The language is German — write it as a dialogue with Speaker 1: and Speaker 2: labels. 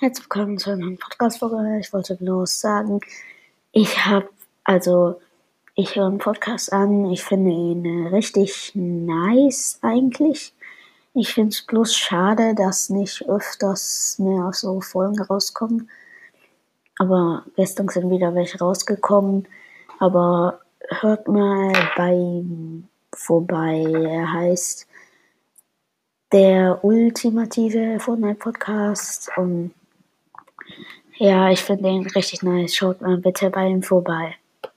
Speaker 1: Herzlich willkommen zu einem Podcast-Folge. Ich wollte bloß sagen, ich habe, also, ich höre einen Podcast an. Ich finde ihn richtig nice eigentlich. Ich finde es bloß schade, dass nicht öfters mehr so Folgen rauskommen. Aber gestern sind wieder welche rausgekommen. Aber hört mal bei ihm vorbei. Er heißt der ultimative Fortnite-Podcast. Und ja, ich finde ihn richtig nice. Schaut mal bitte bei ihm vorbei.